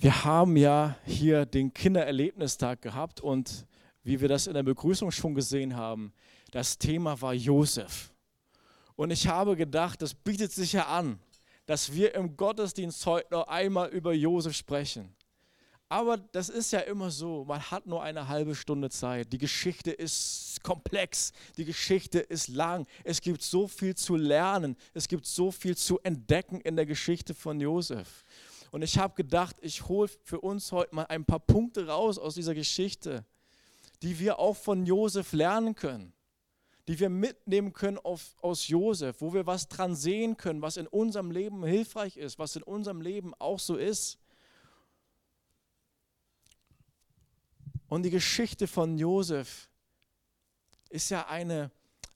Wir haben ja hier den Kindererlebnistag gehabt und wie wir das in der Begrüßung schon gesehen haben, das Thema war Josef. Und ich habe gedacht, das bietet sich ja an, dass wir im Gottesdienst heute noch einmal über Josef sprechen. Aber das ist ja immer so, man hat nur eine halbe Stunde Zeit. Die Geschichte ist komplex, die Geschichte ist lang. Es gibt so viel zu lernen, es gibt so viel zu entdecken in der Geschichte von Josef. Und ich habe gedacht, ich hole für uns heute mal ein paar Punkte raus aus dieser Geschichte, die wir auch von Josef lernen können, die wir mitnehmen können auf, aus Josef, wo wir was dran sehen können, was in unserem Leben hilfreich ist, was in unserem Leben auch so ist. Und die Geschichte von Josef ist ja eine,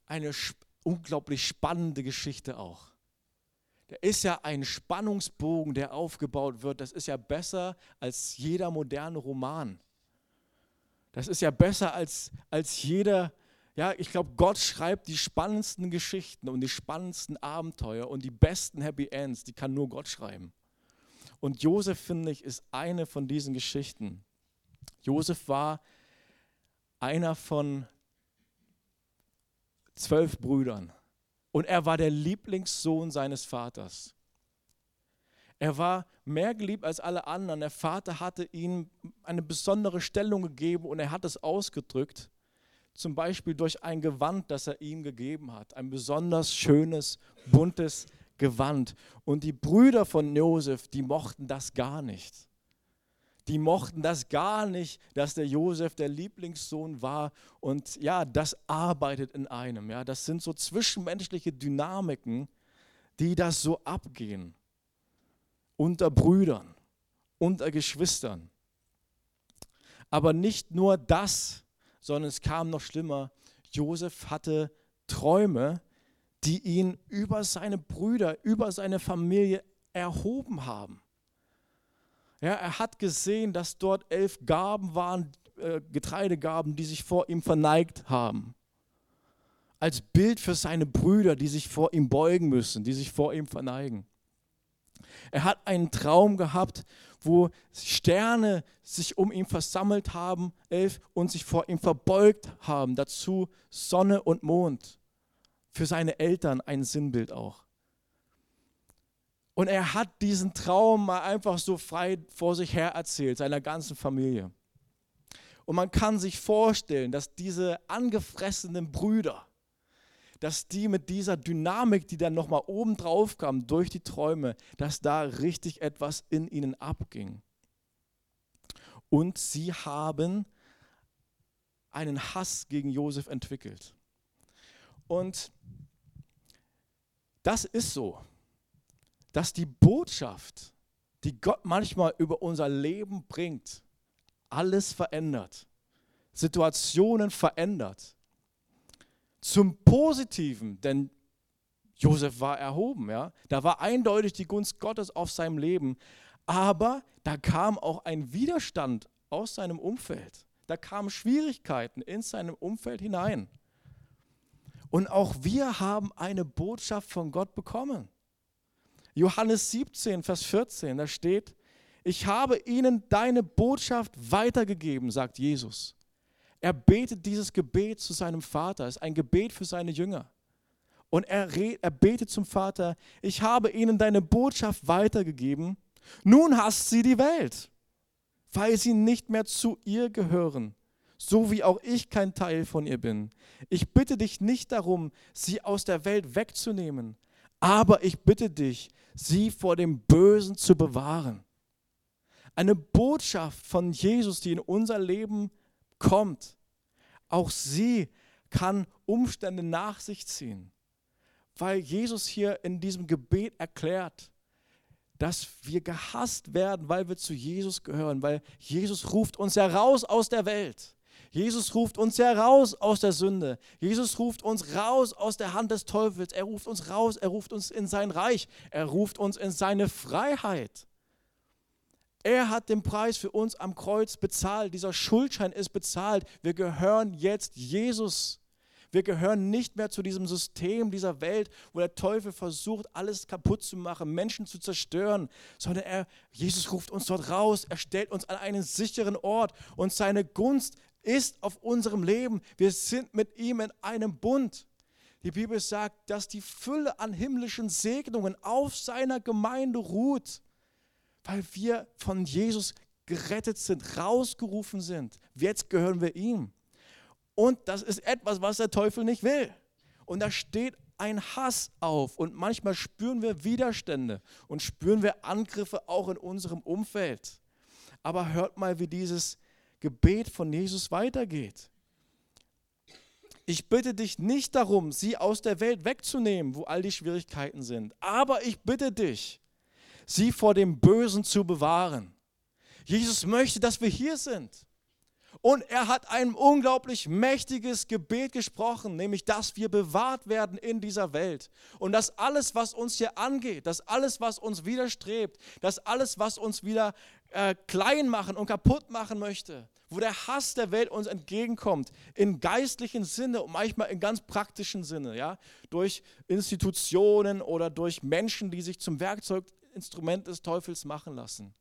eine unglaublich spannende Geschichte auch da ist ja ein Spannungsbogen, der aufgebaut wird. Das ist ja besser als jeder moderne Roman. Das ist ja besser als, als jeder, ja, ich glaube, Gott schreibt die spannendsten Geschichten und die spannendsten Abenteuer und die besten Happy Ends, die kann nur Gott schreiben. Und Josef, finde ich, ist eine von diesen Geschichten. Josef war einer von zwölf Brüdern. Und er war der Lieblingssohn seines Vaters. Er war mehr geliebt als alle anderen. Der Vater hatte ihm eine besondere Stellung gegeben und er hat es ausgedrückt, zum Beispiel durch ein Gewand, das er ihm gegeben hat. Ein besonders schönes, buntes Gewand. Und die Brüder von Josef, die mochten das gar nicht die mochten das gar nicht, dass der Josef der Lieblingssohn war. Und ja, das arbeitet in einem. Ja, das sind so zwischenmenschliche Dynamiken, die das so abgehen. Unter Brüdern, unter Geschwistern. Aber nicht nur das, sondern es kam noch schlimmer. Josef hatte Träume, die ihn über seine Brüder, über seine Familie erhoben haben. Ja, er hat gesehen, dass dort elf Gaben waren, äh, Getreidegaben, die sich vor ihm verneigt haben. Als Bild für seine Brüder, die sich vor ihm beugen müssen, die sich vor ihm verneigen. Er hat einen Traum gehabt, wo Sterne sich um ihn versammelt haben, elf, und sich vor ihm verbeugt haben. Dazu Sonne und Mond. Für seine Eltern ein Sinnbild auch. Und er hat diesen Traum mal einfach so frei vor sich her erzählt, seiner ganzen Familie. Und man kann sich vorstellen, dass diese angefressenen Brüder, dass die mit dieser Dynamik, die dann nochmal oben drauf kam durch die Träume, dass da richtig etwas in ihnen abging. Und sie haben einen Hass gegen Josef entwickelt. Und das ist so dass die Botschaft, die Gott manchmal über unser Leben bringt, alles verändert, Situationen verändert. Zum Positiven, denn Josef war erhoben, ja. Da war eindeutig die Gunst Gottes auf seinem Leben, aber da kam auch ein Widerstand aus seinem Umfeld. Da kamen Schwierigkeiten in seinem Umfeld hinein. Und auch wir haben eine Botschaft von Gott bekommen. Johannes 17, Vers 14, da steht, ich habe ihnen deine Botschaft weitergegeben, sagt Jesus. Er betet dieses Gebet zu seinem Vater, es ist ein Gebet für seine Jünger. Und er, er betet zum Vater, ich habe ihnen deine Botschaft weitergegeben, nun hasst sie die Welt, weil sie nicht mehr zu ihr gehören, so wie auch ich kein Teil von ihr bin. Ich bitte dich nicht darum, sie aus der Welt wegzunehmen, aber ich bitte dich, sie vor dem Bösen zu bewahren. Eine Botschaft von Jesus, die in unser Leben kommt. Auch sie kann Umstände nach sich ziehen, weil Jesus hier in diesem Gebet erklärt, dass wir gehasst werden, weil wir zu Jesus gehören, weil Jesus ruft uns heraus aus der Welt. Jesus ruft uns heraus aus der Sünde. Jesus ruft uns raus aus der Hand des Teufels. Er ruft uns raus, er ruft uns in sein Reich. Er ruft uns in seine Freiheit. Er hat den Preis für uns am Kreuz bezahlt. Dieser Schuldschein ist bezahlt. Wir gehören jetzt Jesus. Wir gehören nicht mehr zu diesem System dieser Welt, wo der Teufel versucht, alles kaputt zu machen, Menschen zu zerstören, sondern er, Jesus ruft uns dort raus, er stellt uns an einen sicheren Ort und seine Gunst ist auf unserem Leben. Wir sind mit ihm in einem Bund. Die Bibel sagt, dass die Fülle an himmlischen Segnungen auf seiner Gemeinde ruht, weil wir von Jesus gerettet sind, rausgerufen sind. Jetzt gehören wir ihm. Und das ist etwas, was der Teufel nicht will. Und da steht ein Hass auf und manchmal spüren wir Widerstände und spüren wir Angriffe auch in unserem Umfeld. Aber hört mal, wie dieses Gebet von Jesus weitergeht. Ich bitte dich nicht darum, sie aus der Welt wegzunehmen, wo all die Schwierigkeiten sind. Aber ich bitte dich, sie vor dem Bösen zu bewahren. Jesus möchte, dass wir hier sind. Und er hat ein unglaublich mächtiges Gebet gesprochen, nämlich, dass wir bewahrt werden in dieser Welt. Und dass alles, was uns hier angeht, dass alles, was uns widerstrebt, dass alles, was uns wieder äh, klein machen und kaputt machen möchte, wo der Hass der Welt uns entgegenkommt, in geistlichen Sinne und manchmal in ganz praktischen Sinne, ja, durch Institutionen oder durch Menschen, die sich zum Werkzeuginstrument des Teufels machen lassen.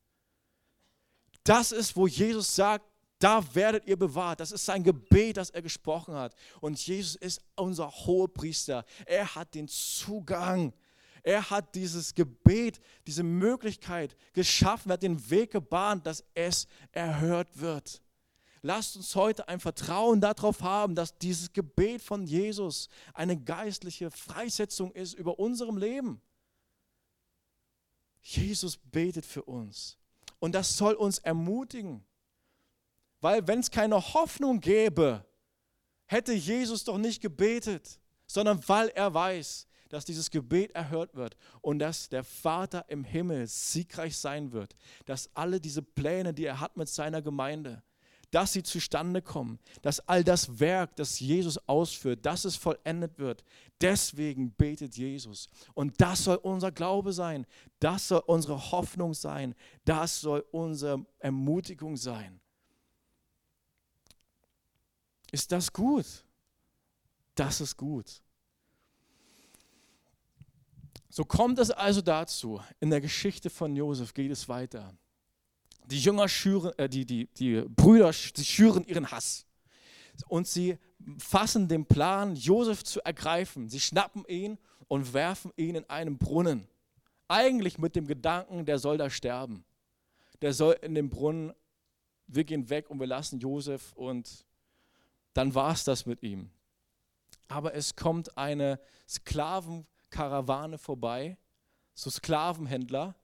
Das ist, wo Jesus sagt, da werdet ihr bewahrt. Das ist sein Gebet, das er gesprochen hat. Und Jesus ist unser Hohepriester. Er hat den Zugang. Er hat dieses Gebet, diese Möglichkeit geschaffen, er hat den Weg gebahnt, dass es erhört wird. Lasst uns heute ein Vertrauen darauf haben, dass dieses Gebet von Jesus eine geistliche Freisetzung ist über unserem Leben. Jesus betet für uns. Und das soll uns ermutigen. Weil wenn es keine Hoffnung gäbe, hätte Jesus doch nicht gebetet, sondern weil er weiß, dass dieses Gebet erhört wird und dass der Vater im Himmel siegreich sein wird, dass alle diese Pläne, die er hat mit seiner Gemeinde, dass sie zustande kommen, dass all das Werk, das Jesus ausführt, dass es vollendet wird. Deswegen betet Jesus. Und das soll unser Glaube sein, das soll unsere Hoffnung sein, das soll unsere Ermutigung sein. Ist das gut? Das ist gut. So kommt es also dazu, in der Geschichte von Josef geht es weiter. Die Jünger schüren, äh, die, die, die Brüder, sie schüren ihren Hass. Und sie fassen den Plan, Josef zu ergreifen. Sie schnappen ihn und werfen ihn in einen Brunnen. Eigentlich mit dem Gedanken, der soll da sterben. Der soll in den Brunnen, wir gehen weg und wir lassen Josef und dann war es das mit ihm. Aber es kommt eine Sklavenkarawane vorbei, so Sklavenhändler,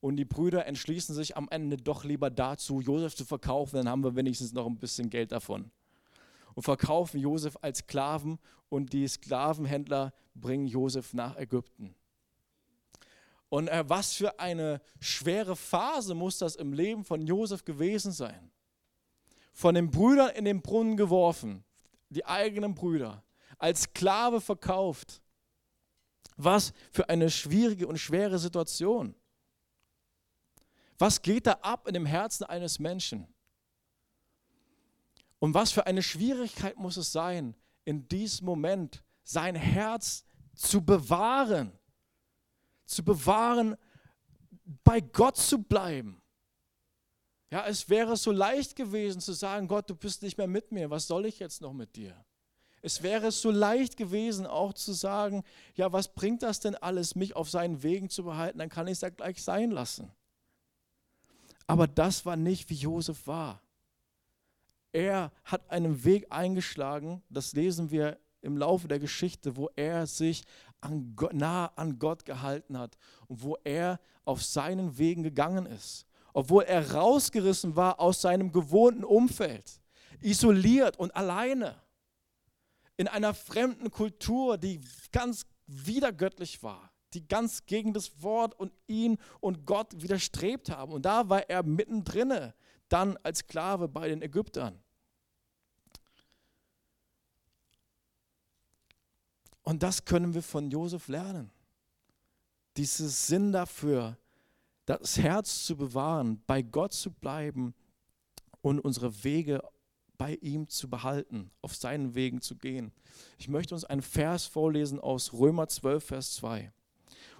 und die Brüder entschließen sich am Ende doch lieber dazu, Josef zu verkaufen, dann haben wir wenigstens noch ein bisschen Geld davon. Und verkaufen Josef als Sklaven und die Sklavenhändler bringen Josef nach Ägypten. Und äh, was für eine schwere Phase muss das im Leben von Josef gewesen sein von den Brüdern in den Brunnen geworfen, die eigenen Brüder, als Sklave verkauft. Was für eine schwierige und schwere Situation. Was geht da ab in dem Herzen eines Menschen? Und was für eine Schwierigkeit muss es sein, in diesem Moment sein Herz zu bewahren, zu bewahren, bei Gott zu bleiben. Ja, es wäre so leicht gewesen zu sagen, Gott, du bist nicht mehr mit mir, was soll ich jetzt noch mit dir? Es wäre so leicht gewesen, auch zu sagen, ja, was bringt das denn alles, mich auf seinen Wegen zu behalten, dann kann ich es ja gleich sein lassen. Aber das war nicht, wie Josef war. Er hat einen Weg eingeschlagen, das lesen wir im Laufe der Geschichte, wo er sich an Gott, nah an Gott gehalten hat und wo er auf seinen Wegen gegangen ist obwohl er rausgerissen war aus seinem gewohnten Umfeld, isoliert und alleine, in einer fremden Kultur, die ganz widergöttlich war, die ganz gegen das Wort und ihn und Gott widerstrebt haben. Und da war er mittendrin, dann als Sklave bei den Ägyptern. Und das können wir von Josef lernen. Dieses Sinn dafür, das Herz zu bewahren, bei Gott zu bleiben und unsere Wege bei ihm zu behalten, auf seinen Wegen zu gehen. Ich möchte uns einen Vers vorlesen aus Römer 12, Vers 2.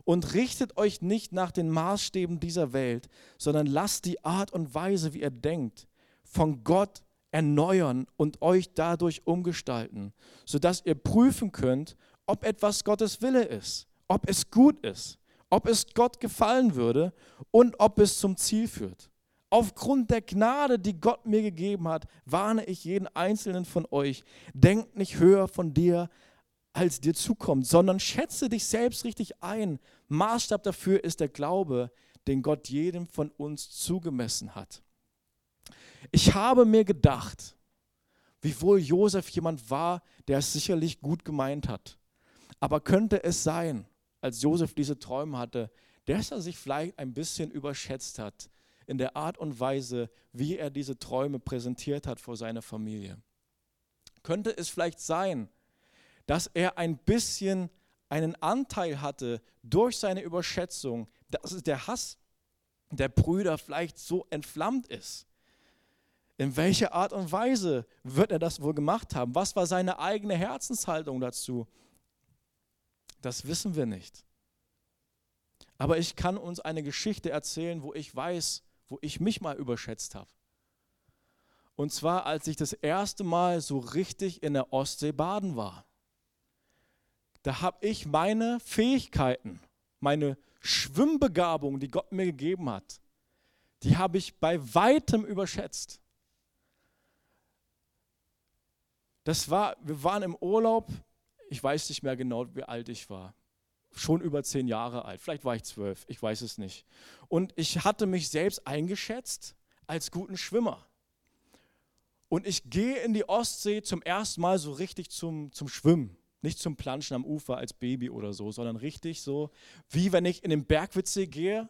Und richtet euch nicht nach den Maßstäben dieser Welt, sondern lasst die Art und Weise, wie ihr denkt, von Gott erneuern und euch dadurch umgestalten, sodass ihr prüfen könnt, ob etwas Gottes Wille ist, ob es gut ist, ob es Gott gefallen würde und ob es zum Ziel führt. Aufgrund der Gnade, die Gott mir gegeben hat, warne ich jeden einzelnen von euch. Denkt nicht höher von dir, als dir zukommt, sondern schätze dich selbst richtig ein. Maßstab dafür ist der Glaube, den Gott jedem von uns zugemessen hat. Ich habe mir gedacht, wie wohl Josef jemand war, der es sicherlich gut gemeint hat. Aber könnte es sein, als Josef diese Träume hatte, dass er sich vielleicht ein bisschen überschätzt hat in der Art und Weise, wie er diese Träume präsentiert hat vor seiner Familie? Könnte es vielleicht sein, dass er ein bisschen einen Anteil hatte durch seine Überschätzung, dass der Hass der Brüder vielleicht so entflammt ist? In welcher Art und Weise wird er das wohl gemacht haben? Was war seine eigene Herzenshaltung dazu? Das wissen wir nicht. Aber ich kann uns eine Geschichte erzählen, wo ich weiß, wo ich mich mal überschätzt habe. Und zwar, als ich das erste Mal so richtig in der Ostsee baden war. Da habe ich meine Fähigkeiten, meine Schwimmbegabung, die Gott mir gegeben hat, die habe ich bei weitem überschätzt. Das war, wir waren im Urlaub, ich weiß nicht mehr genau, wie alt ich war. Schon über zehn Jahre alt, vielleicht war ich zwölf, ich weiß es nicht. Und ich hatte mich selbst eingeschätzt als guten Schwimmer. Und ich gehe in die Ostsee zum ersten Mal so richtig zum, zum Schwimmen. Nicht zum Planschen am Ufer als Baby oder so, sondern richtig so, wie wenn ich in den Bergwitzsee gehe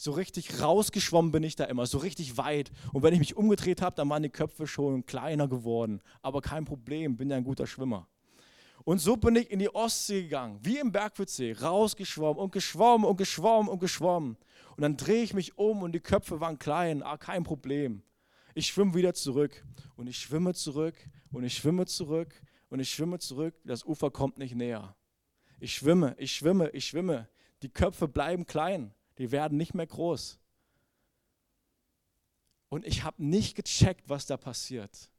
so richtig rausgeschwommen bin ich da immer, so richtig weit. Und wenn ich mich umgedreht habe, dann waren die Köpfe schon kleiner geworden. Aber kein Problem, bin ja ein guter Schwimmer. Und so bin ich in die Ostsee gegangen, wie im Bergwitzsee, rausgeschwommen und geschwommen und geschwommen und geschwommen. Und dann drehe ich mich um und die Köpfe waren klein, ah, kein Problem. Ich schwimme wieder zurück und ich schwimme zurück und ich schwimme zurück und ich schwimme zurück. Das Ufer kommt nicht näher. Ich schwimme, ich schwimme, ich schwimme. Die Köpfe bleiben klein die werden nicht mehr groß. Und ich habe nicht gecheckt, was da passiert.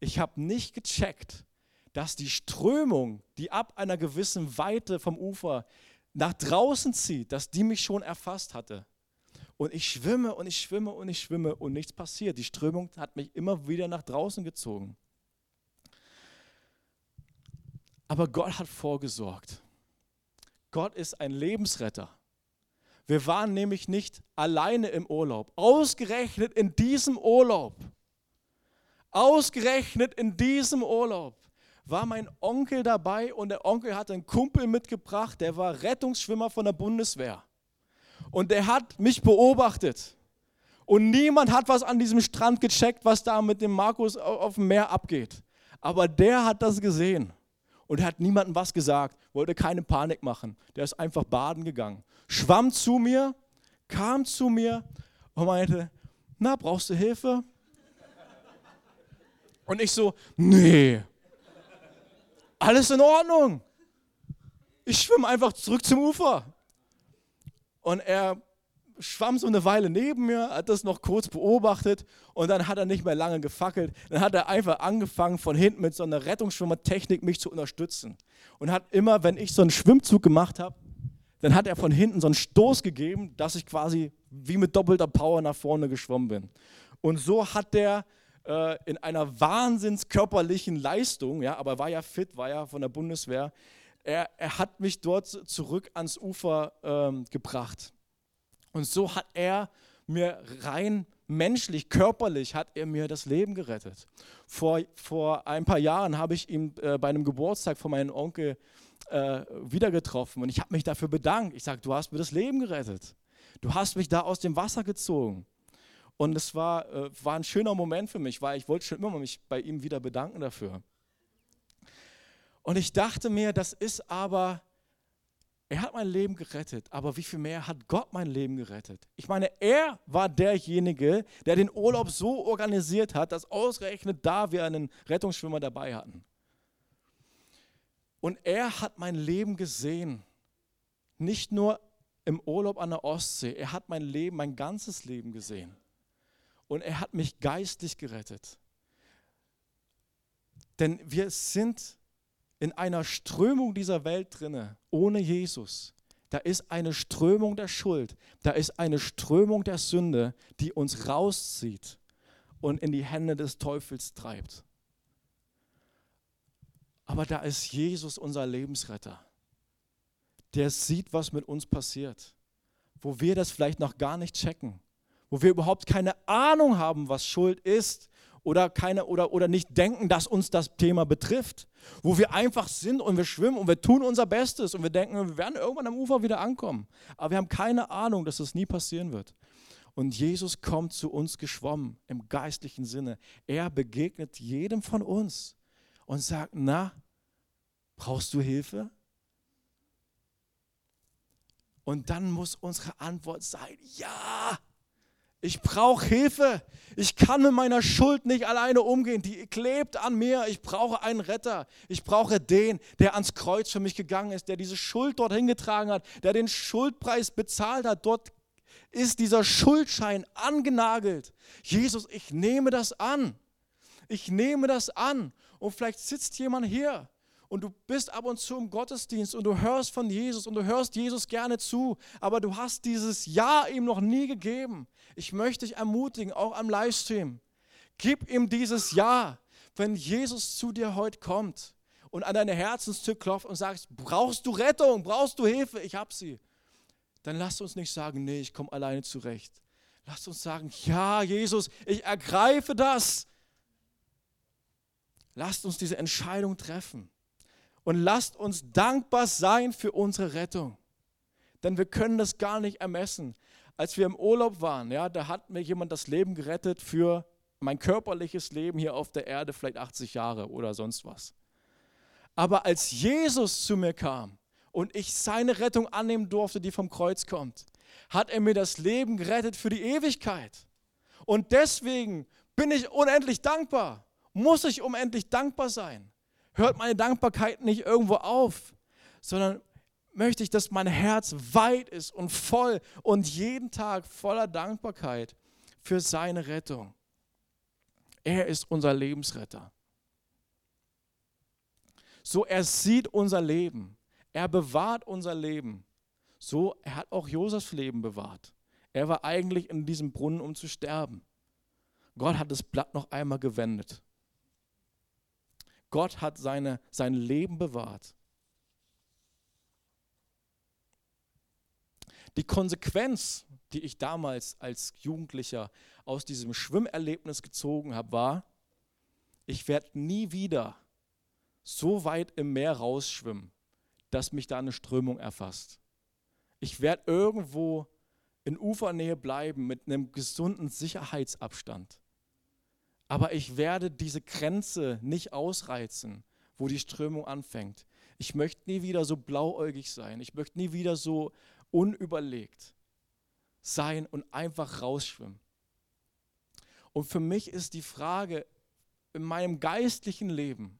Ich habe nicht gecheckt, dass die Strömung, die ab einer gewissen Weite vom Ufer nach draußen zieht, dass die mich schon erfasst hatte. Und ich schwimme und ich schwimme und ich schwimme und nichts passiert. Die Strömung hat mich immer wieder nach draußen gezogen. Aber Gott hat vorgesorgt. Gott ist ein Lebensretter. Wir waren nämlich nicht alleine im Urlaub. Ausgerechnet in diesem Urlaub, ausgerechnet in diesem Urlaub war mein Onkel dabei und der Onkel hat einen Kumpel mitgebracht, der war Rettungsschwimmer von der Bundeswehr. Und der hat mich beobachtet. Und niemand hat was an diesem Strand gecheckt, was da mit dem Markus auf dem Meer abgeht. Aber der hat das gesehen. Und hat niemandem was gesagt, wollte keine Panik machen. Der ist einfach baden gegangen schwamm zu mir, kam zu mir und meinte, na, brauchst du Hilfe? Und ich so, nee, alles in Ordnung. Ich schwimme einfach zurück zum Ufer. Und er schwamm so eine Weile neben mir, hat das noch kurz beobachtet und dann hat er nicht mehr lange gefackelt. Dann hat er einfach angefangen, von hinten mit so einer Rettungsschwimmertechnik mich zu unterstützen. Und hat immer, wenn ich so einen Schwimmzug gemacht habe, dann hat er von hinten so einen Stoß gegeben, dass ich quasi wie mit doppelter Power nach vorne geschwommen bin. Und so hat der äh, in einer wahnsinns körperlichen Leistung, ja, aber war ja fit, war ja von der Bundeswehr, er, er hat mich dort zurück ans Ufer ähm, gebracht. Und so hat er mir rein menschlich, körperlich, hat er mir das Leben gerettet. Vor, vor ein paar Jahren habe ich ihm äh, bei einem Geburtstag von meinem Onkel äh, wieder getroffen und ich habe mich dafür bedankt. Ich sage, du hast mir das Leben gerettet. Du hast mich da aus dem Wasser gezogen. Und es war, äh, war ein schöner Moment für mich, weil ich wollte schon immer mich bei ihm wieder bedanken dafür. Und ich dachte mir, das ist aber er hat mein Leben gerettet, aber wie viel mehr hat Gott mein Leben gerettet? Ich meine, er war derjenige, der den Urlaub so organisiert hat, dass ausgerechnet da wir einen Rettungsschwimmer dabei hatten. Und er hat mein Leben gesehen, nicht nur im Urlaub an der Ostsee, er hat mein Leben, mein ganzes Leben gesehen. Und er hat mich geistlich gerettet. Denn wir sind in einer Strömung dieser Welt drinne, ohne Jesus. Da ist eine Strömung der Schuld, da ist eine Strömung der Sünde, die uns rauszieht und in die Hände des Teufels treibt. Aber da ist Jesus unser Lebensretter. Der sieht, was mit uns passiert, wo wir das vielleicht noch gar nicht checken, wo wir überhaupt keine Ahnung haben, was Schuld ist oder, keine, oder, oder nicht denken, dass uns das Thema betrifft. Wo wir einfach sind und wir schwimmen und wir tun unser Bestes und wir denken, wir werden irgendwann am Ufer wieder ankommen. Aber wir haben keine Ahnung, dass das nie passieren wird. Und Jesus kommt zu uns geschwommen im geistlichen Sinne. Er begegnet jedem von uns und sagt, na, brauchst du Hilfe? Und dann muss unsere Antwort sein, ja, ich brauche Hilfe. Ich kann mit meiner Schuld nicht alleine umgehen. Die klebt an mir. Ich brauche einen Retter. Ich brauche den, der ans Kreuz für mich gegangen ist, der diese Schuld dorthin getragen hat, der den Schuldpreis bezahlt hat. Dort ist dieser Schuldschein angenagelt. Jesus, ich nehme das an. Ich nehme das an. Und vielleicht sitzt jemand hier und du bist ab und zu im Gottesdienst und du hörst von Jesus und du hörst Jesus gerne zu, aber du hast dieses Ja ihm noch nie gegeben. Ich möchte dich ermutigen, auch am Livestream, gib ihm dieses Ja, wenn Jesus zu dir heute kommt und an deine Herzenstür klopft und sagt, brauchst du Rettung, brauchst du Hilfe, ich habe sie. Dann lass uns nicht sagen, nee, ich komme alleine zurecht. Lass uns sagen, ja, Jesus, ich ergreife das. Lasst uns diese Entscheidung treffen und lasst uns dankbar sein für unsere Rettung. Denn wir können das gar nicht ermessen. Als wir im Urlaub waren, ja, da hat mir jemand das Leben gerettet für mein körperliches Leben hier auf der Erde, vielleicht 80 Jahre oder sonst was. Aber als Jesus zu mir kam und ich seine Rettung annehmen durfte, die vom Kreuz kommt, hat er mir das Leben gerettet für die Ewigkeit. Und deswegen bin ich unendlich dankbar, muss ich unendlich dankbar sein hört meine Dankbarkeit nicht irgendwo auf, sondern möchte ich, dass mein Herz weit ist und voll und jeden Tag voller Dankbarkeit für seine Rettung. Er ist unser Lebensretter. So, er sieht unser Leben. Er bewahrt unser Leben. So, er hat auch Josefs Leben bewahrt. Er war eigentlich in diesem Brunnen, um zu sterben. Gott hat das Blatt noch einmal gewendet. Gott hat seine, sein Leben bewahrt. Die Konsequenz, die ich damals als Jugendlicher aus diesem Schwimmerlebnis gezogen habe, war, ich werde nie wieder so weit im Meer rausschwimmen, dass mich da eine Strömung erfasst. Ich werde irgendwo in Ufernähe bleiben mit einem gesunden Sicherheitsabstand. Aber ich werde diese Grenze nicht ausreizen, wo die Strömung anfängt. Ich möchte nie wieder so blauäugig sein. Ich möchte nie wieder so unüberlegt sein und einfach rausschwimmen. Und für mich ist die Frage, in meinem geistlichen Leben,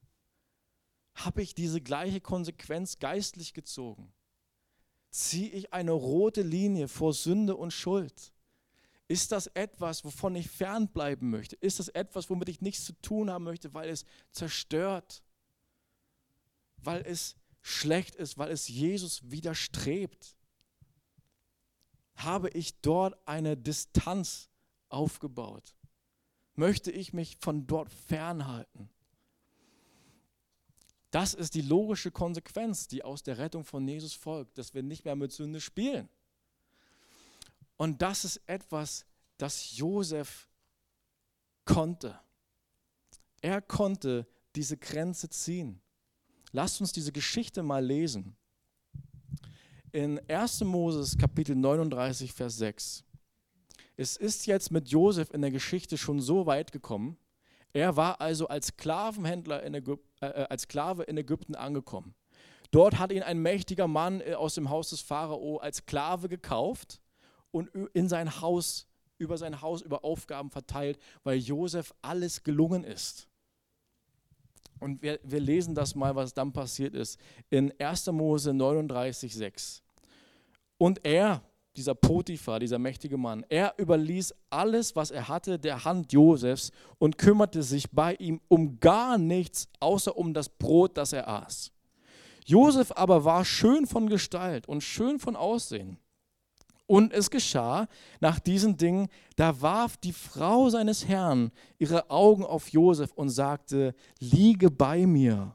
habe ich diese gleiche Konsequenz geistlich gezogen? Ziehe ich eine rote Linie vor Sünde und Schuld? Ist das etwas, wovon ich fernbleiben möchte? Ist das etwas, womit ich nichts zu tun haben möchte, weil es zerstört, weil es schlecht ist, weil es Jesus widerstrebt? Habe ich dort eine Distanz aufgebaut? Möchte ich mich von dort fernhalten? Das ist die logische Konsequenz, die aus der Rettung von Jesus folgt, dass wir nicht mehr mit Sünde spielen. Und das ist etwas, das Josef konnte. Er konnte diese Grenze ziehen. Lasst uns diese Geschichte mal lesen. In 1. Moses Kapitel 39, Vers 6. Es ist jetzt mit Josef in der Geschichte schon so weit gekommen. Er war also als Sklavenhändler in Ägypten, äh, als Sklave in Ägypten angekommen. Dort hat ihn ein mächtiger Mann äh, aus dem Haus des Pharao als Sklave gekauft und in sein Haus, über sein Haus, über Aufgaben verteilt, weil Josef alles gelungen ist. Und wir, wir lesen das mal, was dann passiert ist, in 1. Mose 39, 6. Und er, dieser Potiphar, dieser mächtige Mann, er überließ alles, was er hatte, der Hand Josefs und kümmerte sich bei ihm um gar nichts, außer um das Brot, das er aß. Josef aber war schön von Gestalt und schön von Aussehen. Und es geschah nach diesen Dingen, da warf die Frau seines Herrn ihre Augen auf Josef und sagte, liege bei mir.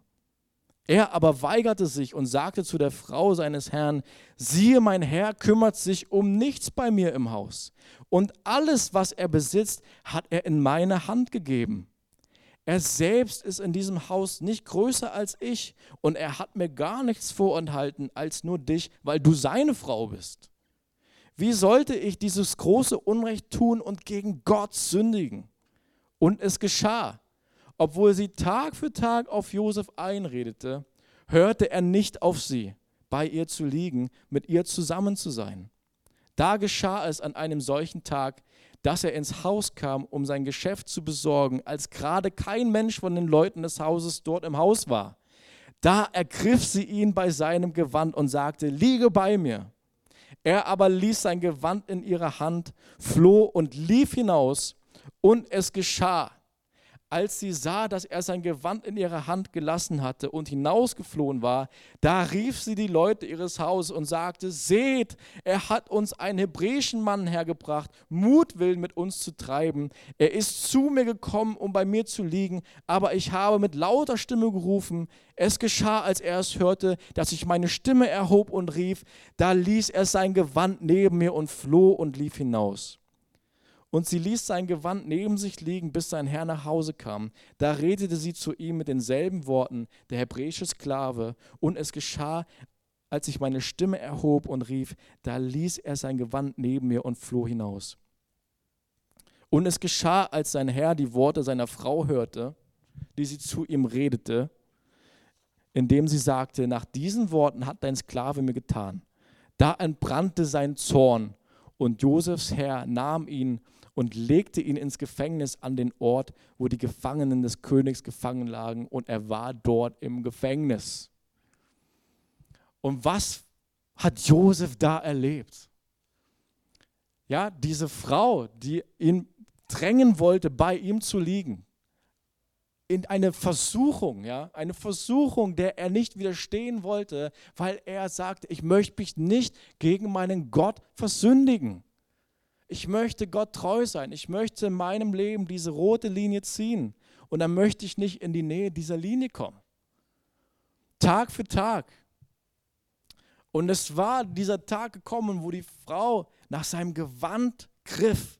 Er aber weigerte sich und sagte zu der Frau seines Herrn, siehe, mein Herr kümmert sich um nichts bei mir im Haus. Und alles, was er besitzt, hat er in meine Hand gegeben. Er selbst ist in diesem Haus nicht größer als ich und er hat mir gar nichts vorenthalten als nur dich, weil du seine Frau bist. Wie sollte ich dieses große Unrecht tun und gegen Gott sündigen? Und es geschah. Obwohl sie Tag für Tag auf Josef einredete, hörte er nicht auf sie, bei ihr zu liegen, mit ihr zusammen zu sein. Da geschah es an einem solchen Tag, dass er ins Haus kam, um sein Geschäft zu besorgen, als gerade kein Mensch von den Leuten des Hauses dort im Haus war. Da ergriff sie ihn bei seinem Gewand und sagte, liege bei mir. Er aber ließ sein Gewand in ihrer Hand, floh und lief hinaus, und es geschah, als sie sah, dass er sein Gewand in ihrer Hand gelassen hatte und hinausgeflohen war, da rief sie die Leute ihres Hauses und sagte, seht, er hat uns einen hebräischen Mann hergebracht, Mutwillen mit uns zu treiben. Er ist zu mir gekommen, um bei mir zu liegen, aber ich habe mit lauter Stimme gerufen. Es geschah, als er es hörte, dass ich meine Stimme erhob und rief, da ließ er sein Gewand neben mir und floh und lief hinaus. Und sie ließ sein Gewand neben sich liegen, bis sein Herr nach Hause kam. Da redete sie zu ihm mit denselben Worten, der hebräische Sklave. Und es geschah, als ich meine Stimme erhob und rief, da ließ er sein Gewand neben mir und floh hinaus. Und es geschah, als sein Herr die Worte seiner Frau hörte, die sie zu ihm redete, indem sie sagte, nach diesen Worten hat dein Sklave mir getan. Da entbrannte sein Zorn und Josefs Herr nahm ihn und legte ihn ins Gefängnis an den Ort, wo die Gefangenen des Königs gefangen lagen, und er war dort im Gefängnis. Und was hat Josef da erlebt? Ja, diese Frau, die ihn drängen wollte, bei ihm zu liegen, in eine Versuchung, ja, eine Versuchung, der er nicht widerstehen wollte, weil er sagte, ich möchte mich nicht gegen meinen Gott versündigen. Ich möchte Gott treu sein. Ich möchte in meinem Leben diese rote Linie ziehen. Und dann möchte ich nicht in die Nähe dieser Linie kommen. Tag für Tag. Und es war dieser Tag gekommen, wo die Frau nach seinem Gewand griff.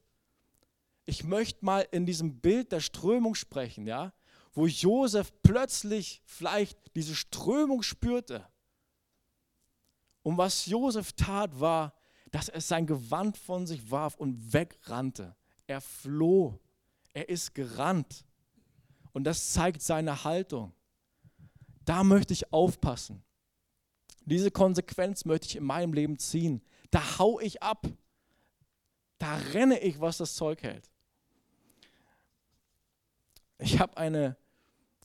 Ich möchte mal in diesem Bild der Strömung sprechen, ja, wo Josef plötzlich vielleicht diese Strömung spürte. Und was Josef tat, war, dass er sein Gewand von sich warf und wegrannte. Er floh. Er ist gerannt. Und das zeigt seine Haltung. Da möchte ich aufpassen. Diese Konsequenz möchte ich in meinem Leben ziehen. Da hau ich ab. Da renne ich, was das Zeug hält. Ich habe eine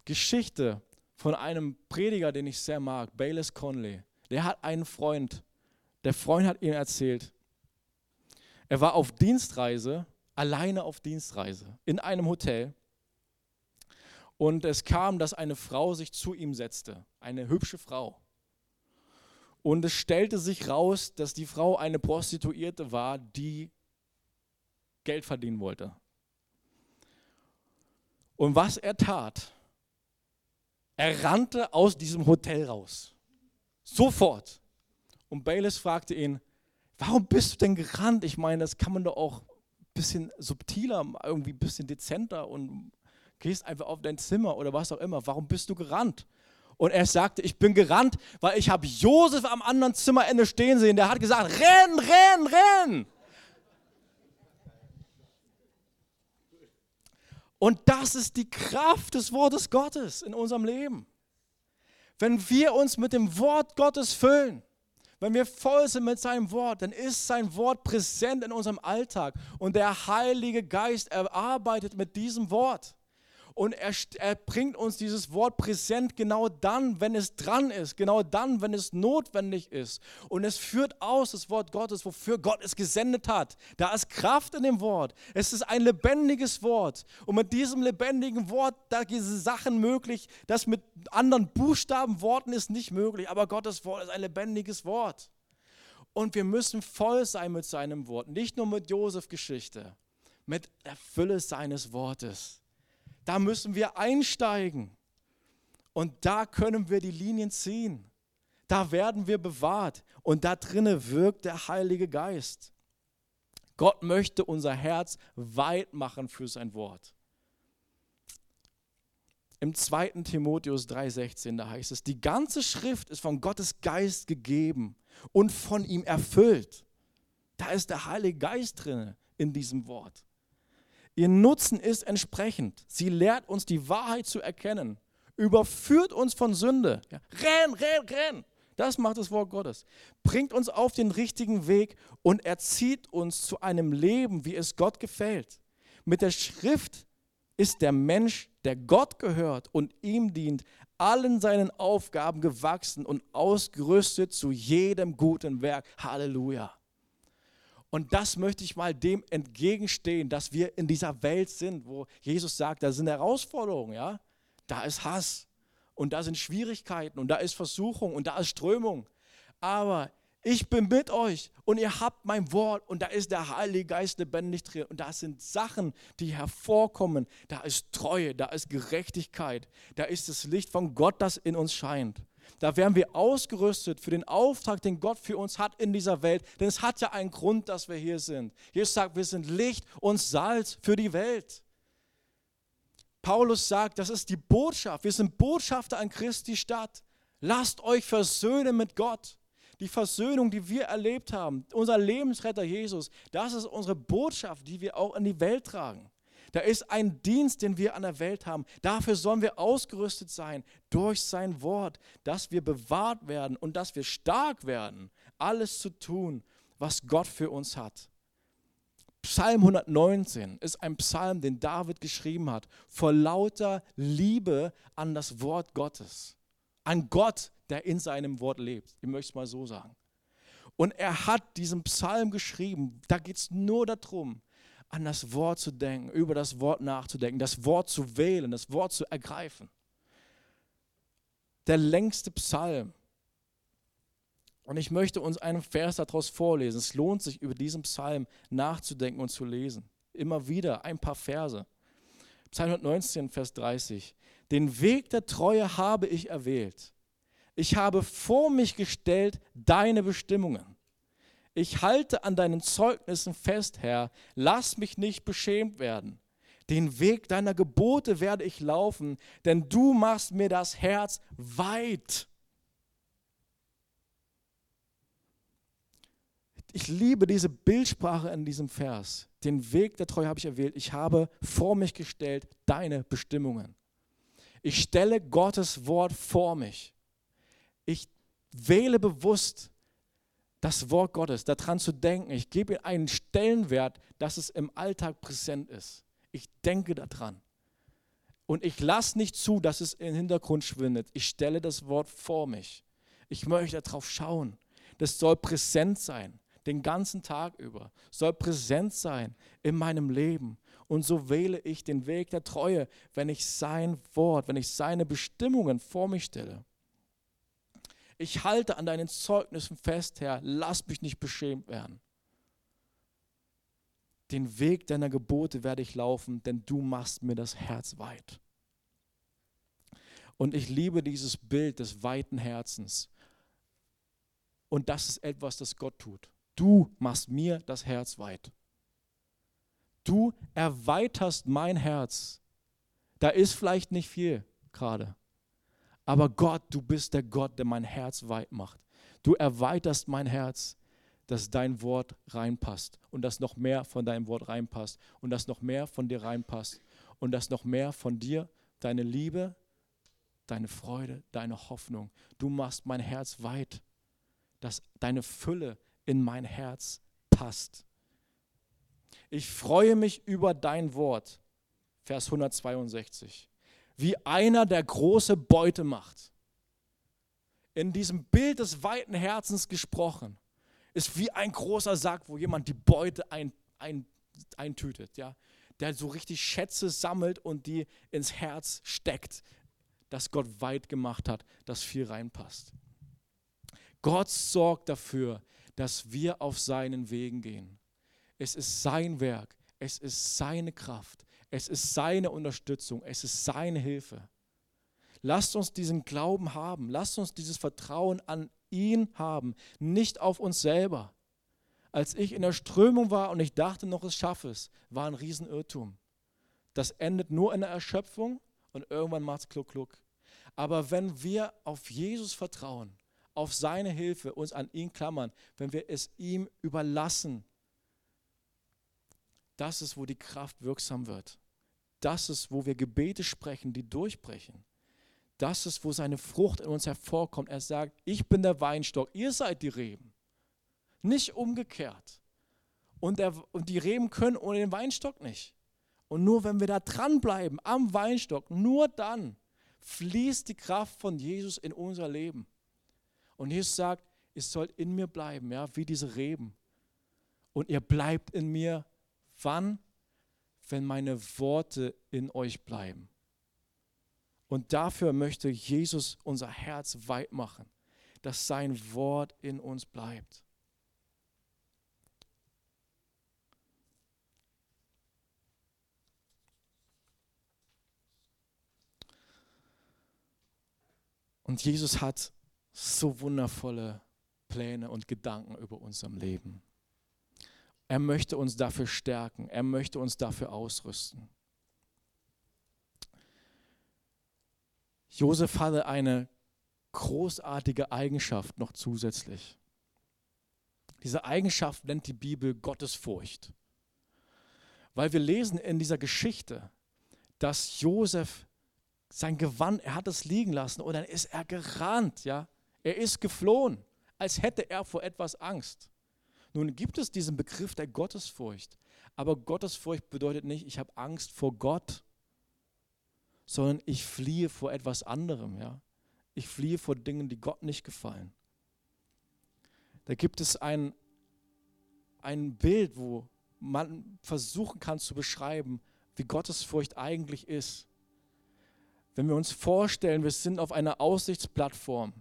Geschichte von einem Prediger, den ich sehr mag, Bayless Conley. Der hat einen Freund, der Freund hat ihm erzählt, er war auf Dienstreise, alleine auf Dienstreise, in einem Hotel. Und es kam, dass eine Frau sich zu ihm setzte, eine hübsche Frau. Und es stellte sich raus, dass die Frau eine Prostituierte war, die Geld verdienen wollte. Und was er tat, er rannte aus diesem Hotel raus. Sofort. Und Bayless fragte ihn, warum bist du denn gerannt? Ich meine, das kann man doch auch ein bisschen subtiler, irgendwie ein bisschen dezenter und gehst einfach auf dein Zimmer oder was auch immer. Warum bist du gerannt? Und er sagte, ich bin gerannt, weil ich habe Josef am anderen Zimmerende stehen sehen. Der hat gesagt, renn, renn, renn. Und das ist die Kraft des Wortes Gottes in unserem Leben. Wenn wir uns mit dem Wort Gottes füllen, wenn wir voll sind mit seinem Wort, dann ist sein Wort präsent in unserem Alltag. Und der Heilige Geist arbeitet mit diesem Wort und er, er bringt uns dieses Wort präsent genau dann, wenn es dran ist, genau dann, wenn es notwendig ist. Und es führt aus das Wort Gottes, wofür Gott es gesendet hat. Da ist Kraft in dem Wort. Es ist ein lebendiges Wort. Und mit diesem lebendigen Wort, da sind Sachen möglich, das mit anderen Buchstaben, Worten ist nicht möglich. Aber Gottes Wort ist ein lebendiges Wort. Und wir müssen voll sein mit seinem Wort. Nicht nur mit Josef Geschichte, mit der Fülle seines Wortes. Da müssen wir einsteigen. Und da können wir die Linien ziehen. Da werden wir bewahrt. Und da drinnen wirkt der Heilige Geist. Gott möchte unser Herz weit machen für sein Wort. Im 2. Timotheus 3,16, da heißt es: Die ganze Schrift ist von Gottes Geist gegeben und von ihm erfüllt. Da ist der Heilige Geist drin in diesem Wort. Ihr Nutzen ist entsprechend. Sie lehrt uns die Wahrheit zu erkennen, überführt uns von Sünde. Ja, renn, renn, renn. Das macht das Wort Gottes. Bringt uns auf den richtigen Weg und erzieht uns zu einem Leben, wie es Gott gefällt. Mit der Schrift ist der Mensch, der Gott gehört und ihm dient, allen seinen Aufgaben gewachsen und ausgerüstet zu jedem guten Werk. Halleluja. Und das möchte ich mal dem entgegenstehen, dass wir in dieser Welt sind, wo Jesus sagt, da sind Herausforderungen, ja? Da ist Hass und da sind Schwierigkeiten und da ist Versuchung und da ist Strömung. Aber ich bin mit euch und ihr habt mein Wort und da ist der Heilige Geist lebendig drin und da sind Sachen, die hervorkommen. Da ist Treue, da ist Gerechtigkeit, da ist das Licht von Gott, das in uns scheint. Da werden wir ausgerüstet für den Auftrag, den Gott für uns hat in dieser Welt. Denn es hat ja einen Grund, dass wir hier sind. Jesus sagt, wir sind Licht und Salz für die Welt. Paulus sagt, das ist die Botschaft. Wir sind Botschafter an Christi Stadt. Lasst euch versöhnen mit Gott. Die Versöhnung, die wir erlebt haben, unser Lebensretter Jesus, das ist unsere Botschaft, die wir auch in die Welt tragen. Da ist ein Dienst, den wir an der Welt haben. Dafür sollen wir ausgerüstet sein durch sein Wort, dass wir bewahrt werden und dass wir stark werden, alles zu tun, was Gott für uns hat. Psalm 119 ist ein Psalm, den David geschrieben hat, vor lauter Liebe an das Wort Gottes. An Gott, der in seinem Wort lebt. Ich möchte es mal so sagen. Und er hat diesen Psalm geschrieben. Da geht es nur darum, an das Wort zu denken, über das Wort nachzudenken, das Wort zu wählen, das Wort zu ergreifen. Der längste Psalm. Und ich möchte uns einen Vers daraus vorlesen. Es lohnt sich, über diesen Psalm nachzudenken und zu lesen. Immer wieder ein paar Verse. Psalm 119, Vers 30. Den Weg der Treue habe ich erwählt. Ich habe vor mich gestellt deine Bestimmungen. Ich halte an deinen Zeugnissen fest, Herr. Lass mich nicht beschämt werden. Den Weg deiner Gebote werde ich laufen, denn du machst mir das Herz weit. Ich liebe diese Bildsprache in diesem Vers. Den Weg der Treue habe ich erwählt. Ich habe vor mich gestellt deine Bestimmungen. Ich stelle Gottes Wort vor mich. Ich wähle bewusst das Wort Gottes, daran zu denken. Ich gebe ihm einen Stellenwert, dass es im Alltag präsent ist. Ich denke daran. Und ich lasse nicht zu, dass es im Hintergrund schwindet. Ich stelle das Wort vor mich. Ich möchte darauf schauen. Das soll präsent sein, den ganzen Tag über. Soll präsent sein in meinem Leben. Und so wähle ich den Weg der Treue, wenn ich sein Wort, wenn ich seine Bestimmungen vor mich stelle. Ich halte an deinen Zeugnissen fest, Herr, lass mich nicht beschämt werden. Den Weg deiner Gebote werde ich laufen, denn du machst mir das Herz weit. Und ich liebe dieses Bild des weiten Herzens. Und das ist etwas, das Gott tut. Du machst mir das Herz weit. Du erweiterst mein Herz. Da ist vielleicht nicht viel gerade. Aber Gott, du bist der Gott, der mein Herz weit macht. Du erweiterst mein Herz, dass dein Wort reinpasst und dass noch mehr von deinem Wort reinpasst und dass noch mehr von dir reinpasst und dass noch mehr von dir, deine Liebe deine Freude, deine Hoffnung. Du machst mein Herz weit, dass deine Fülle in mein Herz passt. Ich freue mich über dein Wort. Vers 162. Wie einer, der große Beute macht. In diesem Bild des weiten Herzens gesprochen, ist wie ein großer Sack, wo jemand die Beute ein, ein, eintütet. Ja? Der so richtig Schätze sammelt und die ins Herz steckt, das Gott weit gemacht hat, dass viel reinpasst. Gott sorgt dafür, dass wir auf seinen Wegen gehen. Es ist sein Werk, es ist seine Kraft, es ist seine Unterstützung, es ist seine Hilfe. Lasst uns diesen Glauben haben, lasst uns dieses Vertrauen an ihn haben, nicht auf uns selber. Als ich in der Strömung war und ich dachte noch, ich schaffe es, war ein Riesenirrtum. Das endet nur in der Erschöpfung und irgendwann macht es kluck, kluck. Aber wenn wir auf Jesus vertrauen, auf seine Hilfe, uns an ihn klammern, wenn wir es ihm überlassen, das ist, wo die Kraft wirksam wird. Das ist, wo wir Gebete sprechen, die durchbrechen. Das ist, wo seine Frucht in uns hervorkommt. Er sagt, ich bin der Weinstock, ihr seid die Reben. Nicht umgekehrt. Und, der, und die Reben können ohne den Weinstock nicht. Und nur wenn wir da dranbleiben, am Weinstock, nur dann fließt die Kraft von Jesus in unser Leben. Und Jesus sagt, ihr sollt in mir bleiben, ja, wie diese Reben. Und ihr bleibt in mir, wann? Wenn meine Worte in euch bleiben. Und dafür möchte Jesus unser Herz weit machen, dass sein Wort in uns bleibt. Und Jesus hat so wundervolle Pläne und Gedanken über unserem Leben. Er möchte uns dafür stärken. Er möchte uns dafür ausrüsten. Josef hatte eine großartige Eigenschaft noch zusätzlich. Diese Eigenschaft nennt die Bibel Gottesfurcht. Weil wir lesen in dieser Geschichte, dass Josef sein Gewand, er hat es liegen lassen und dann ist er gerannt, ja. Er ist geflohen, als hätte er vor etwas Angst. Nun gibt es diesen Begriff der Gottesfurcht, aber Gottesfurcht bedeutet nicht, ich habe Angst vor Gott, sondern ich fliehe vor etwas anderem, ja. Ich fliehe vor Dingen, die Gott nicht gefallen. Da gibt es ein, ein Bild, wo man versuchen kann zu beschreiben, wie Gottesfurcht eigentlich ist. Wenn wir uns vorstellen, wir sind auf einer Aussichtsplattform,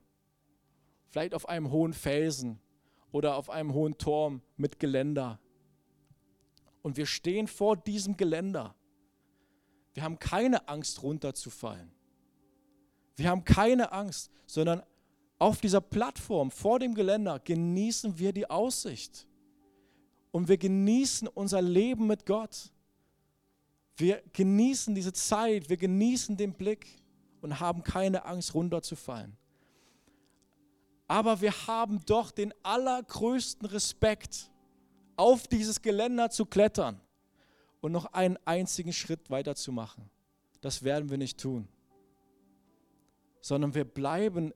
vielleicht auf einem hohen Felsen oder auf einem hohen Turm mit Geländer. Und wir stehen vor diesem Geländer. Wir haben keine Angst, runterzufallen. Wir haben keine Angst, sondern auf dieser Plattform vor dem Geländer genießen wir die Aussicht. Und wir genießen unser Leben mit Gott. Wir genießen diese Zeit, wir genießen den Blick und haben keine Angst runterzufallen. Aber wir haben doch den allergrößten Respekt, auf dieses Geländer zu klettern und noch einen einzigen Schritt weiterzumachen. Das werden wir nicht tun, sondern wir bleiben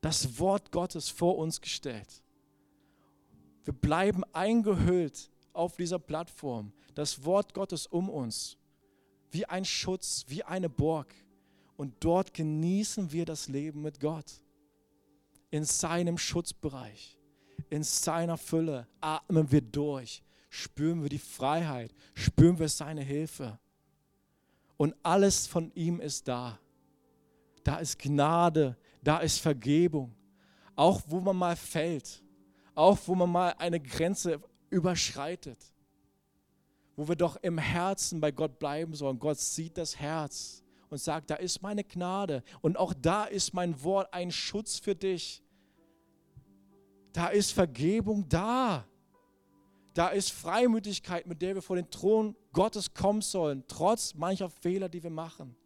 das Wort Gottes vor uns gestellt. Wir bleiben eingehüllt auf dieser Plattform das Wort Gottes um uns, wie ein Schutz, wie eine Burg. Und dort genießen wir das Leben mit Gott. In seinem Schutzbereich, in seiner Fülle atmen wir durch, spüren wir die Freiheit, spüren wir seine Hilfe. Und alles von ihm ist da. Da ist Gnade, da ist Vergebung. Auch wo man mal fällt, auch wo man mal eine Grenze überschreitet wo wir doch im Herzen bei Gott bleiben sollen. Gott sieht das Herz und sagt, da ist meine Gnade und auch da ist mein Wort ein Schutz für dich. Da ist Vergebung da. Da ist Freimütigkeit, mit der wir vor den Thron Gottes kommen sollen, trotz mancher Fehler, die wir machen.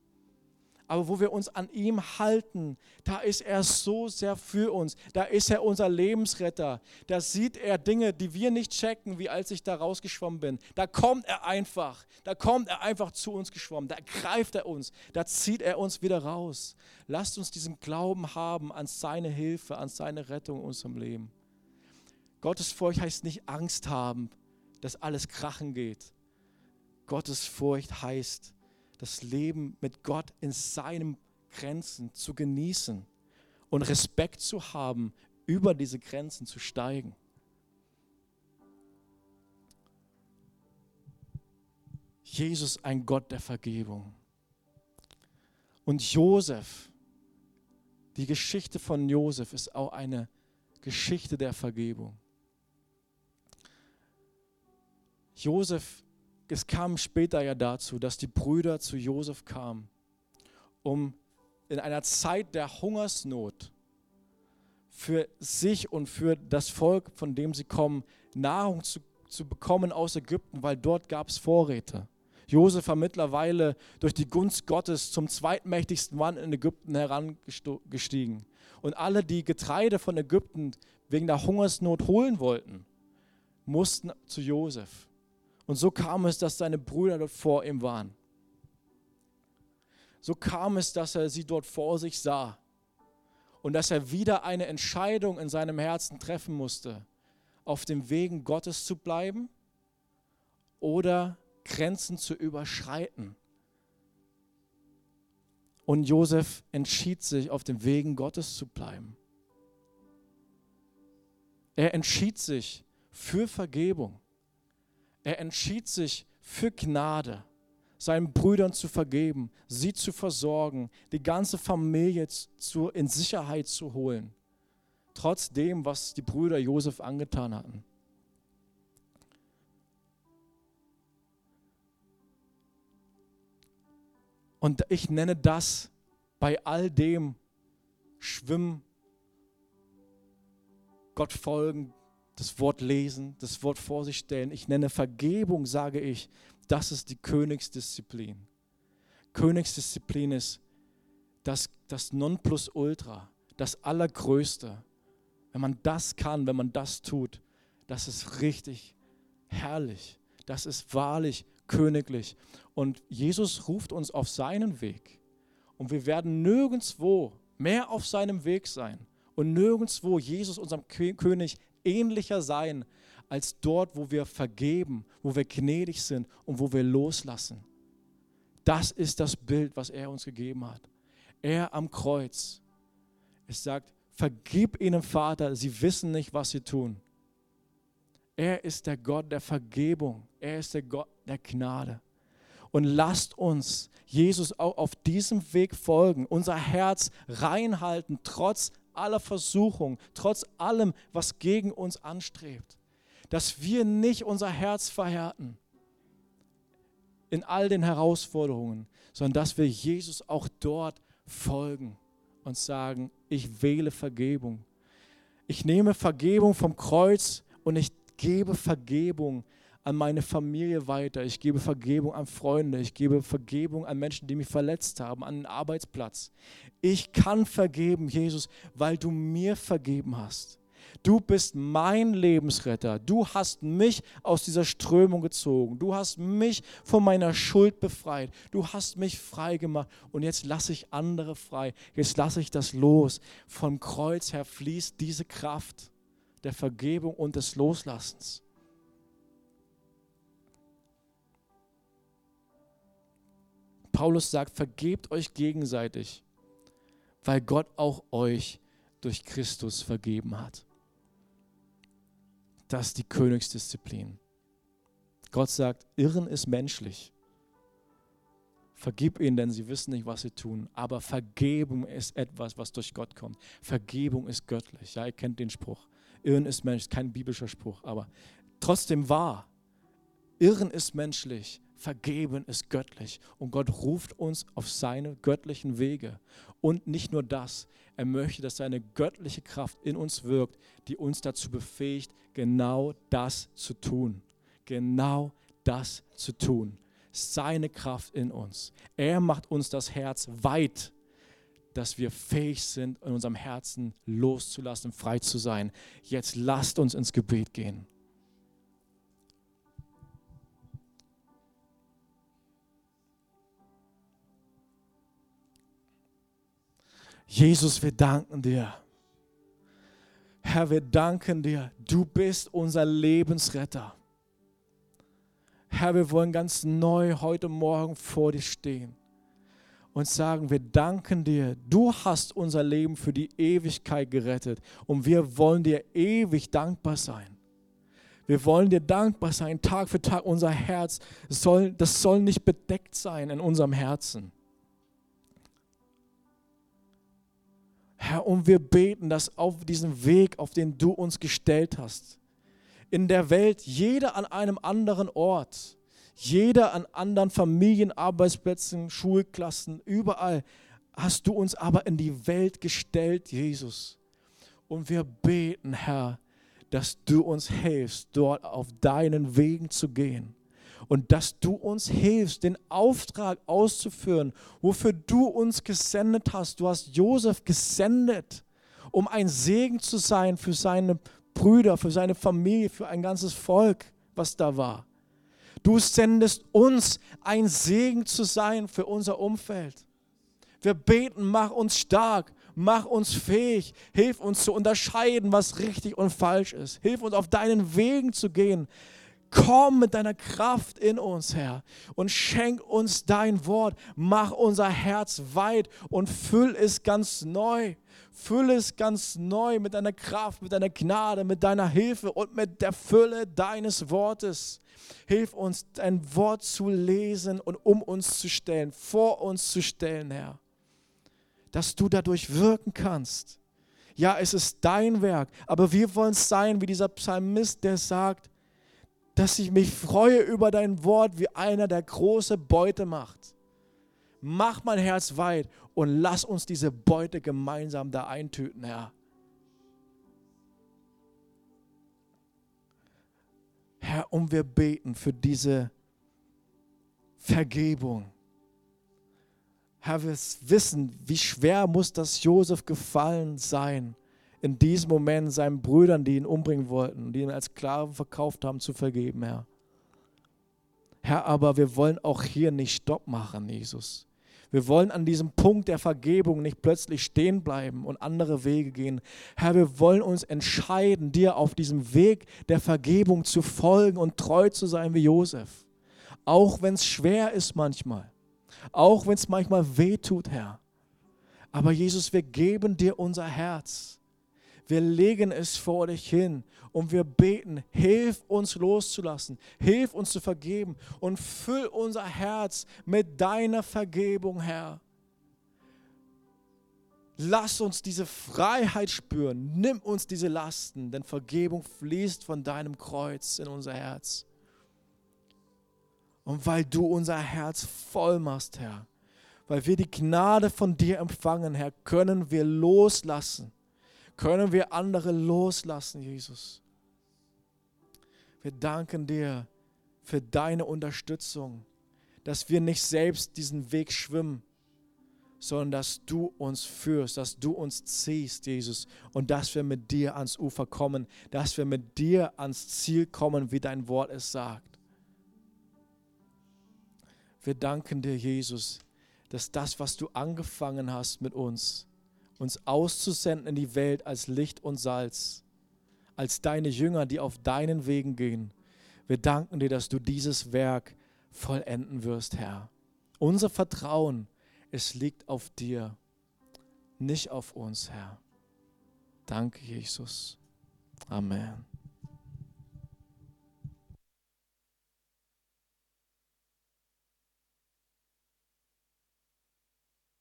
Aber wo wir uns an ihm halten, da ist er so sehr für uns. Da ist er unser Lebensretter. Da sieht er Dinge, die wir nicht checken, wie als ich da rausgeschwommen bin. Da kommt er einfach. Da kommt er einfach zu uns geschwommen. Da greift er uns. Da zieht er uns wieder raus. Lasst uns diesen Glauben haben an seine Hilfe, an seine Rettung in unserem Leben. Gottes Furcht heißt nicht Angst haben, dass alles krachen geht. Gottes Furcht heißt, das Leben mit Gott in seinen Grenzen zu genießen und Respekt zu haben, über diese Grenzen zu steigen. Jesus ein Gott der Vergebung. Und Josef, die Geschichte von Josef ist auch eine Geschichte der Vergebung. Josef es kam später ja dazu, dass die Brüder zu Josef kamen, um in einer Zeit der Hungersnot für sich und für das Volk, von dem sie kommen, Nahrung zu, zu bekommen aus Ägypten, weil dort gab es Vorräte. Josef war mittlerweile durch die Gunst Gottes zum zweitmächtigsten Mann in Ägypten herangestiegen. Und alle, die Getreide von Ägypten wegen der Hungersnot holen wollten, mussten zu Josef. Und so kam es, dass seine Brüder dort vor ihm waren. So kam es, dass er sie dort vor sich sah und dass er wieder eine Entscheidung in seinem Herzen treffen musste, auf dem Wegen Gottes zu bleiben oder Grenzen zu überschreiten. Und Josef entschied sich, auf dem Wegen Gottes zu bleiben. Er entschied sich für Vergebung. Er entschied sich für Gnade, seinen Brüdern zu vergeben, sie zu versorgen, die ganze Familie in Sicherheit zu holen, trotz dem, was die Brüder Josef angetan hatten. Und ich nenne das bei all dem Schwimmen, Gott folgen, das Wort lesen, das Wort vor sich stellen. Ich nenne Vergebung, sage ich, das ist die Königsdisziplin. Königsdisziplin ist das, das Nonplusultra, das Allergrößte. Wenn man das kann, wenn man das tut, das ist richtig herrlich. Das ist wahrlich königlich. Und Jesus ruft uns auf seinen Weg. Und wir werden nirgendwo mehr auf seinem Weg sein und nirgendwo Jesus, unserem König, ähnlicher sein als dort, wo wir vergeben, wo wir gnädig sind und wo wir loslassen. Das ist das Bild, was er uns gegeben hat. Er am Kreuz. Es sagt, vergib ihnen, Vater, sie wissen nicht, was sie tun. Er ist der Gott der Vergebung. Er ist der Gott der Gnade. Und lasst uns Jesus auch auf diesem Weg folgen, unser Herz reinhalten, trotz aller Versuchung, trotz allem, was gegen uns anstrebt, dass wir nicht unser Herz verhärten in all den Herausforderungen, sondern dass wir Jesus auch dort folgen und sagen, ich wähle Vergebung. Ich nehme Vergebung vom Kreuz und ich gebe Vergebung an meine Familie weiter. Ich gebe Vergebung an Freunde. Ich gebe Vergebung an Menschen, die mich verletzt haben, an den Arbeitsplatz. Ich kann vergeben, Jesus, weil du mir vergeben hast. Du bist mein Lebensretter. Du hast mich aus dieser Strömung gezogen. Du hast mich von meiner Schuld befreit. Du hast mich frei gemacht. Und jetzt lasse ich andere frei. Jetzt lasse ich das los. Vom Kreuz her fließt diese Kraft der Vergebung und des Loslassens. Paulus sagt, vergebt euch gegenseitig, weil Gott auch euch durch Christus vergeben hat. Das ist die Königsdisziplin. Gott sagt, Irren ist menschlich. Vergib ihnen, denn sie wissen nicht, was sie tun. Aber Vergebung ist etwas, was durch Gott kommt. Vergebung ist göttlich. Ja, ihr kennt den Spruch. Irren ist menschlich, kein biblischer Spruch, aber trotzdem wahr. Irren ist menschlich, Vergeben ist göttlich und Gott ruft uns auf seine göttlichen Wege. Und nicht nur das, er möchte, dass seine göttliche Kraft in uns wirkt, die uns dazu befähigt, genau das zu tun. Genau das zu tun. seine Kraft in uns. Er macht uns das Herz weit, dass wir fähig sind, in unserem Herzen loszulassen, frei zu sein. Jetzt lasst uns ins Gebet gehen. Jesus, wir danken dir. Herr, wir danken dir. Du bist unser Lebensretter. Herr, wir wollen ganz neu heute Morgen vor dir stehen und sagen, wir danken dir. Du hast unser Leben für die Ewigkeit gerettet und wir wollen dir ewig dankbar sein. Wir wollen dir dankbar sein, Tag für Tag. Unser Herz soll, das soll nicht bedeckt sein in unserem Herzen. Herr, und wir beten, dass auf diesem Weg, auf den du uns gestellt hast, in der Welt jeder an einem anderen Ort, jeder an anderen Familien, Arbeitsplätzen, Schulklassen, überall hast du uns aber in die Welt gestellt, Jesus. Und wir beten, Herr, dass du uns hilfst, dort auf deinen Wegen zu gehen und dass du uns hilfst, den Auftrag auszuführen, wofür du uns gesendet hast. Du hast Josef gesendet, um ein Segen zu sein für seine Brüder, für seine Familie, für ein ganzes Volk, was da war. Du sendest uns ein Segen zu sein für unser Umfeld. Wir beten, mach uns stark, mach uns fähig, hilf uns zu unterscheiden, was richtig und falsch ist. Hilf uns auf deinen Wegen zu gehen. Komm mit deiner Kraft in uns, Herr, und schenk uns dein Wort. Mach unser Herz weit und füll es ganz neu. Füll es ganz neu mit deiner Kraft, mit deiner Gnade, mit deiner Hilfe und mit der Fülle deines Wortes. Hilf uns, dein Wort zu lesen und um uns zu stellen, vor uns zu stellen, Herr. Dass du dadurch wirken kannst. Ja, es ist dein Werk, aber wir wollen sein wie dieser Psalmist, der sagt, dass ich mich freue über dein Wort wie einer, der große Beute macht. Mach mein Herz weit und lass uns diese Beute gemeinsam da eintöten, Herr. Herr, und wir beten für diese Vergebung. Herr, wir wissen, wie schwer muss das Josef gefallen sein, in diesem Moment seinen Brüdern, die ihn umbringen wollten, die ihn als Sklaven verkauft haben, zu vergeben, Herr. Herr, aber wir wollen auch hier nicht Stopp machen, Jesus. Wir wollen an diesem Punkt der Vergebung nicht plötzlich stehen bleiben und andere Wege gehen. Herr, wir wollen uns entscheiden, dir auf diesem Weg der Vergebung zu folgen und treu zu sein wie Josef. Auch wenn es schwer ist manchmal. Auch wenn es manchmal weh tut, Herr. Aber Jesus, wir geben dir unser Herz. Wir legen es vor dich hin und wir beten, hilf uns loszulassen, hilf uns zu vergeben und füll unser Herz mit deiner Vergebung, Herr. Lass uns diese Freiheit spüren, nimm uns diese Lasten, denn Vergebung fließt von deinem Kreuz in unser Herz. Und weil du unser Herz voll machst, Herr, weil wir die Gnade von dir empfangen, Herr, können wir loslassen können wir andere loslassen, Jesus. Wir danken dir für deine Unterstützung, dass wir nicht selbst diesen Weg schwimmen, sondern dass du uns führst, dass du uns ziehst, Jesus, und dass wir mit dir ans Ufer kommen, dass wir mit dir ans Ziel kommen, wie dein Wort es sagt. Wir danken dir, Jesus, dass das, was du angefangen hast mit uns, uns auszusenden in die Welt als Licht und Salz, als deine Jünger, die auf deinen Wegen gehen. Wir danken dir, dass du dieses Werk vollenden wirst, Herr. Unser Vertrauen, es liegt auf dir, nicht auf uns, Herr. Danke, Jesus. Amen.